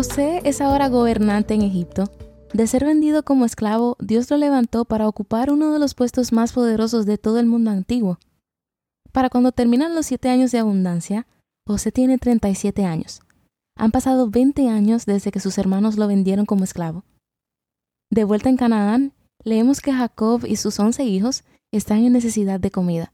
José es ahora gobernante en Egipto. De ser vendido como esclavo, Dios lo levantó para ocupar uno de los puestos más poderosos de todo el mundo antiguo. Para cuando terminan los siete años de abundancia, José tiene 37 años. Han pasado 20 años desde que sus hermanos lo vendieron como esclavo. De vuelta en Canaán, leemos que Jacob y sus once hijos están en necesidad de comida.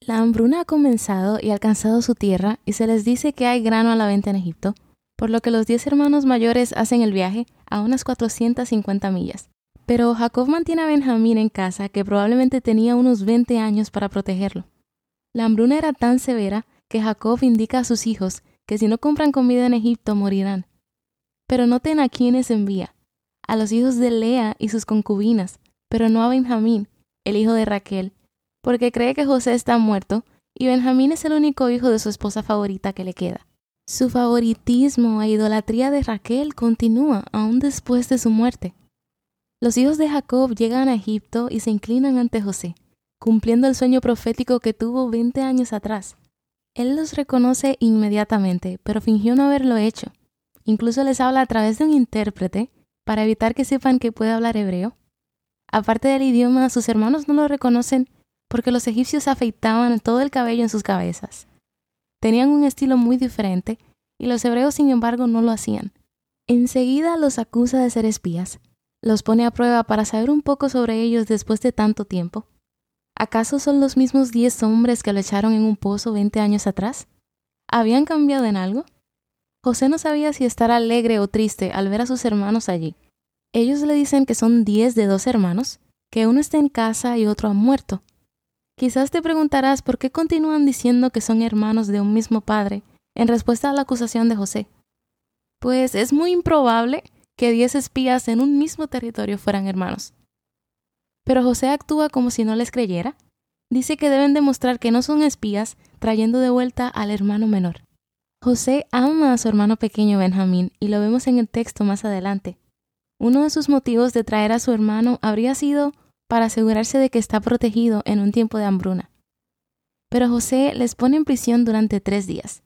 La hambruna ha comenzado y alcanzado su tierra y se les dice que hay grano a la venta en Egipto, por lo que los diez hermanos mayores hacen el viaje a unas 450 millas. Pero Jacob mantiene a Benjamín en casa, que probablemente tenía unos 20 años para protegerlo. La hambruna era tan severa que Jacob indica a sus hijos que si no compran comida en Egipto morirán. Pero noten a quienes envía, a los hijos de Lea y sus concubinas, pero no a Benjamín, el hijo de Raquel, porque cree que José está muerto y Benjamín es el único hijo de su esposa favorita que le queda. Su favoritismo e idolatría de Raquel continúa aún después de su muerte. Los hijos de Jacob llegan a Egipto y se inclinan ante José, cumpliendo el sueño profético que tuvo 20 años atrás. Él los reconoce inmediatamente, pero fingió no haberlo hecho. Incluso les habla a través de un intérprete para evitar que sepan que puede hablar hebreo. Aparte del idioma, sus hermanos no lo reconocen porque los egipcios afeitaban todo el cabello en sus cabezas. Tenían un estilo muy diferente y los hebreos sin embargo no lo hacían. Enseguida los acusa de ser espías. Los pone a prueba para saber un poco sobre ellos después de tanto tiempo. ¿Acaso son los mismos diez hombres que lo echaron en un pozo veinte años atrás? ¿Habían cambiado en algo? José no sabía si estar alegre o triste al ver a sus hermanos allí. Ellos le dicen que son diez de dos hermanos, que uno está en casa y otro ha muerto, Quizás te preguntarás por qué continúan diciendo que son hermanos de un mismo padre en respuesta a la acusación de José. Pues es muy improbable que diez espías en un mismo territorio fueran hermanos. Pero José actúa como si no les creyera. Dice que deben demostrar que no son espías trayendo de vuelta al hermano menor. José ama a su hermano pequeño Benjamín y lo vemos en el texto más adelante. Uno de sus motivos de traer a su hermano habría sido para asegurarse de que está protegido en un tiempo de hambruna. Pero José les pone en prisión durante tres días,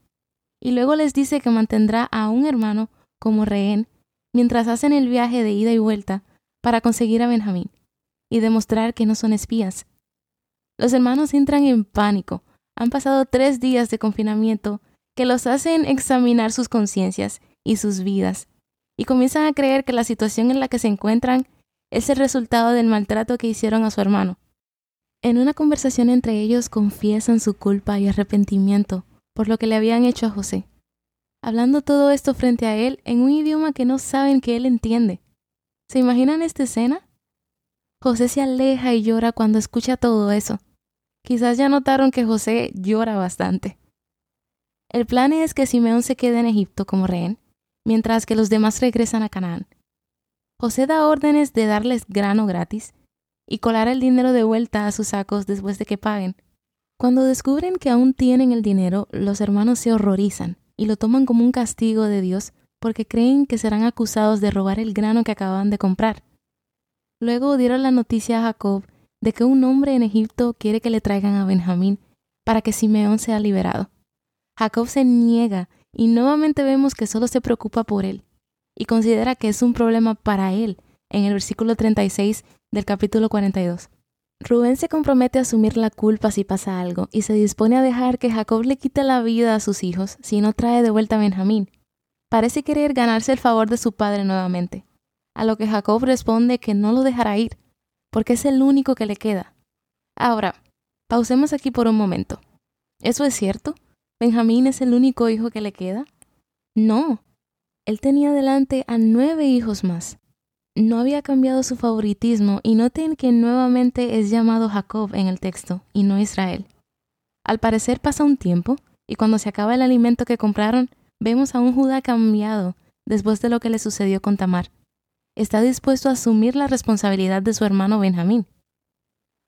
y luego les dice que mantendrá a un hermano como rehén mientras hacen el viaje de ida y vuelta para conseguir a Benjamín y demostrar que no son espías. Los hermanos entran en pánico. Han pasado tres días de confinamiento que los hacen examinar sus conciencias y sus vidas, y comienzan a creer que la situación en la que se encuentran es el resultado del maltrato que hicieron a su hermano. En una conversación entre ellos confiesan su culpa y arrepentimiento por lo que le habían hecho a José, hablando todo esto frente a él en un idioma que no saben que él entiende. ¿Se imaginan esta escena? José se aleja y llora cuando escucha todo eso. Quizás ya notaron que José llora bastante. El plan es que Simeón se quede en Egipto como rehén, mientras que los demás regresan a Canaán. José da órdenes de darles grano gratis y colar el dinero de vuelta a sus sacos después de que paguen. Cuando descubren que aún tienen el dinero, los hermanos se horrorizan y lo toman como un castigo de Dios porque creen que serán acusados de robar el grano que acababan de comprar. Luego dieron la noticia a Jacob de que un hombre en Egipto quiere que le traigan a Benjamín para que Simeón sea liberado. Jacob se niega y nuevamente vemos que solo se preocupa por él y considera que es un problema para él en el versículo 36 del capítulo 42. Rubén se compromete a asumir la culpa si pasa algo y se dispone a dejar que Jacob le quite la vida a sus hijos si no trae de vuelta a Benjamín. Parece querer ganarse el favor de su padre nuevamente, a lo que Jacob responde que no lo dejará ir, porque es el único que le queda. Ahora, pausemos aquí por un momento. ¿Eso es cierto? ¿Benjamín es el único hijo que le queda? No, él tenía delante a nueve hijos más. No había cambiado su favoritismo y noten que nuevamente es llamado Jacob en el texto y no Israel. Al parecer pasa un tiempo y cuando se acaba el alimento que compraron, vemos a un Judá cambiado después de lo que le sucedió con Tamar. Está dispuesto a asumir la responsabilidad de su hermano Benjamín.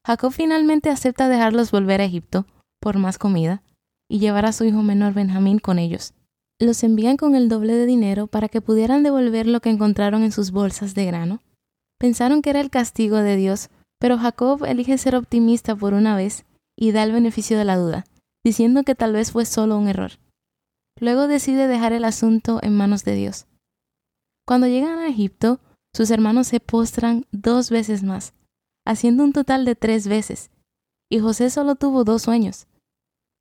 Jacob finalmente acepta dejarlos volver a Egipto por más comida y llevar a su hijo menor Benjamín con ellos. Los envían con el doble de dinero para que pudieran devolver lo que encontraron en sus bolsas de grano. Pensaron que era el castigo de Dios, pero Jacob elige ser optimista por una vez y da el beneficio de la duda, diciendo que tal vez fue solo un error. Luego decide dejar el asunto en manos de Dios. Cuando llegan a Egipto, sus hermanos se postran dos veces más, haciendo un total de tres veces, y José solo tuvo dos sueños.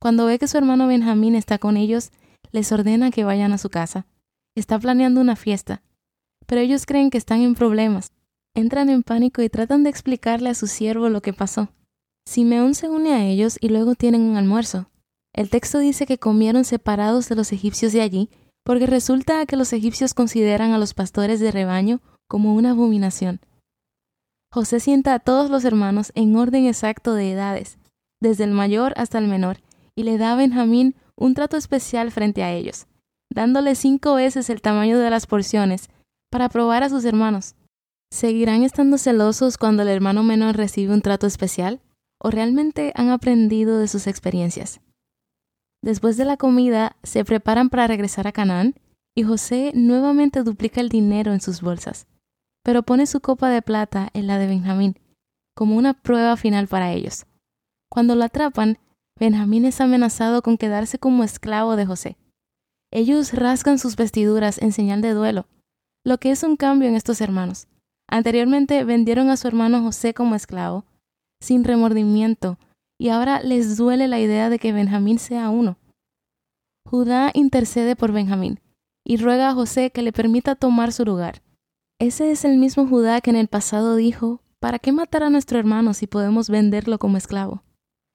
Cuando ve que su hermano Benjamín está con ellos, les ordena que vayan a su casa. Está planeando una fiesta, pero ellos creen que están en problemas. Entran en pánico y tratan de explicarle a su siervo lo que pasó. Simeón se une a ellos y luego tienen un almuerzo. El texto dice que comieron separados de los egipcios de allí, porque resulta que los egipcios consideran a los pastores de rebaño como una abominación. José sienta a todos los hermanos en orden exacto de edades, desde el mayor hasta el menor, y le da a Benjamín un trato especial frente a ellos, dándole cinco veces el tamaño de las porciones para probar a sus hermanos. ¿Seguirán estando celosos cuando el hermano menor recibe un trato especial? o realmente han aprendido de sus experiencias. Después de la comida, se preparan para regresar a Canaán y José nuevamente duplica el dinero en sus bolsas, pero pone su copa de plata en la de Benjamín, como una prueba final para ellos. Cuando lo atrapan, Benjamín es amenazado con quedarse como esclavo de José. Ellos rasgan sus vestiduras en señal de duelo, lo que es un cambio en estos hermanos. Anteriormente vendieron a su hermano José como esclavo, sin remordimiento, y ahora les duele la idea de que Benjamín sea uno. Judá intercede por Benjamín y ruega a José que le permita tomar su lugar. Ese es el mismo Judá que en el pasado dijo, ¿para qué matar a nuestro hermano si podemos venderlo como esclavo?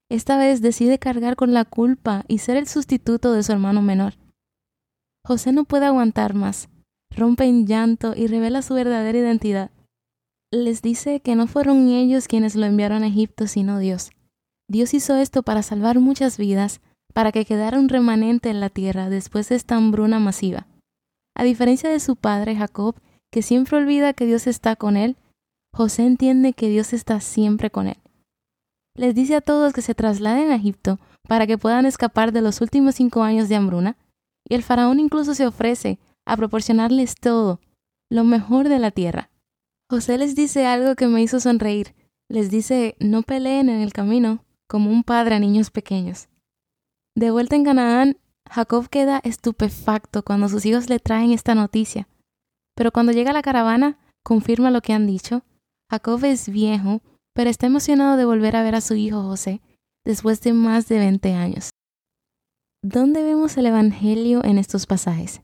Esta vez decide cargar con la culpa y ser el sustituto de su hermano menor. José no puede aguantar más, rompe en llanto y revela su verdadera identidad les dice que no fueron ellos quienes lo enviaron a Egipto, sino Dios. Dios hizo esto para salvar muchas vidas, para que quedara un remanente en la tierra después de esta hambruna masiva. A diferencia de su padre Jacob, que siempre olvida que Dios está con él, José entiende que Dios está siempre con él. Les dice a todos que se trasladen a Egipto para que puedan escapar de los últimos cinco años de hambruna, y el faraón incluso se ofrece a proporcionarles todo, lo mejor de la tierra. José les dice algo que me hizo sonreír. Les dice, no peleen en el camino, como un padre a niños pequeños. De vuelta en Canaán, Jacob queda estupefacto cuando sus hijos le traen esta noticia. Pero cuando llega la caravana, confirma lo que han dicho. Jacob es viejo, pero está emocionado de volver a ver a su hijo José después de más de 20 años. ¿Dónde vemos el Evangelio en estos pasajes?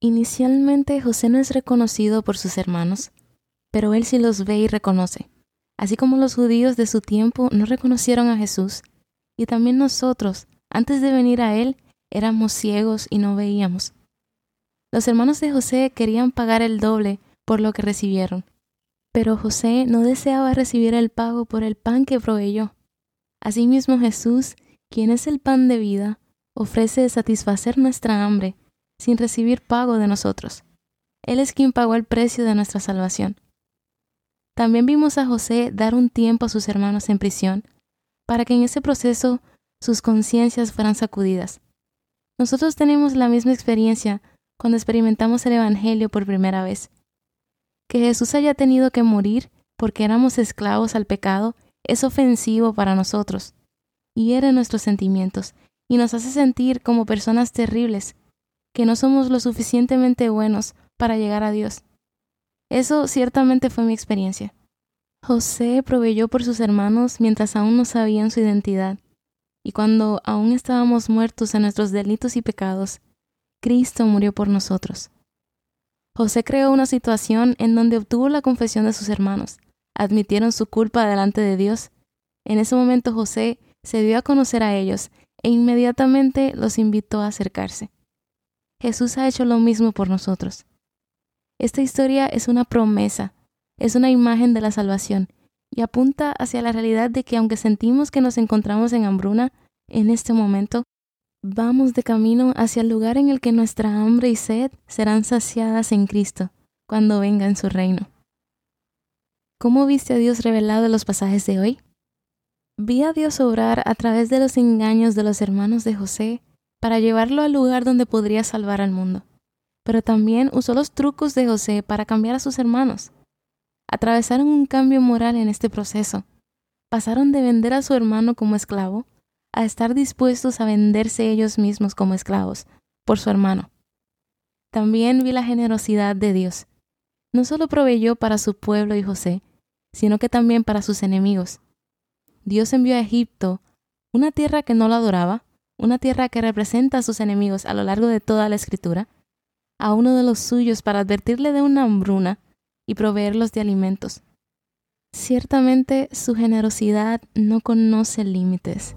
Inicialmente José no es reconocido por sus hermanos, pero él sí los ve y reconoce. Así como los judíos de su tiempo no reconocieron a Jesús, y también nosotros, antes de venir a él, éramos ciegos y no veíamos. Los hermanos de José querían pagar el doble por lo que recibieron, pero José no deseaba recibir el pago por el pan que proveyó. Asimismo Jesús, quien es el pan de vida, ofrece satisfacer nuestra hambre sin recibir pago de nosotros. Él es quien pagó el precio de nuestra salvación. También vimos a José dar un tiempo a sus hermanos en prisión para que en ese proceso sus conciencias fueran sacudidas. Nosotros tenemos la misma experiencia cuando experimentamos el Evangelio por primera vez. Que Jesús haya tenido que morir porque éramos esclavos al pecado es ofensivo para nosotros, hiere nuestros sentimientos y nos hace sentir como personas terribles, que no somos lo suficientemente buenos para llegar a Dios. Eso ciertamente fue mi experiencia. José proveyó por sus hermanos mientras aún no sabían su identidad, y cuando aún estábamos muertos en nuestros delitos y pecados, Cristo murió por nosotros. José creó una situación en donde obtuvo la confesión de sus hermanos, admitieron su culpa delante de Dios. En ese momento José se dio a conocer a ellos e inmediatamente los invitó a acercarse. Jesús ha hecho lo mismo por nosotros. Esta historia es una promesa, es una imagen de la salvación y apunta hacia la realidad de que aunque sentimos que nos encontramos en hambruna en este momento, vamos de camino hacia el lugar en el que nuestra hambre y sed serán saciadas en Cristo cuando venga en su reino. ¿Cómo viste a Dios revelado en los pasajes de hoy? Vi a Dios obrar a través de los engaños de los hermanos de José para llevarlo al lugar donde podría salvar al mundo. Pero también usó los trucos de José para cambiar a sus hermanos. Atravesaron un cambio moral en este proceso. Pasaron de vender a su hermano como esclavo a estar dispuestos a venderse ellos mismos como esclavos por su hermano. También vi la generosidad de Dios. No solo proveyó para su pueblo y José, sino que también para sus enemigos. Dios envió a Egipto, una tierra que no lo adoraba, una tierra que representa a sus enemigos a lo largo de toda la escritura, a uno de los suyos para advertirle de una hambruna y proveerlos de alimentos. Ciertamente su generosidad no conoce límites.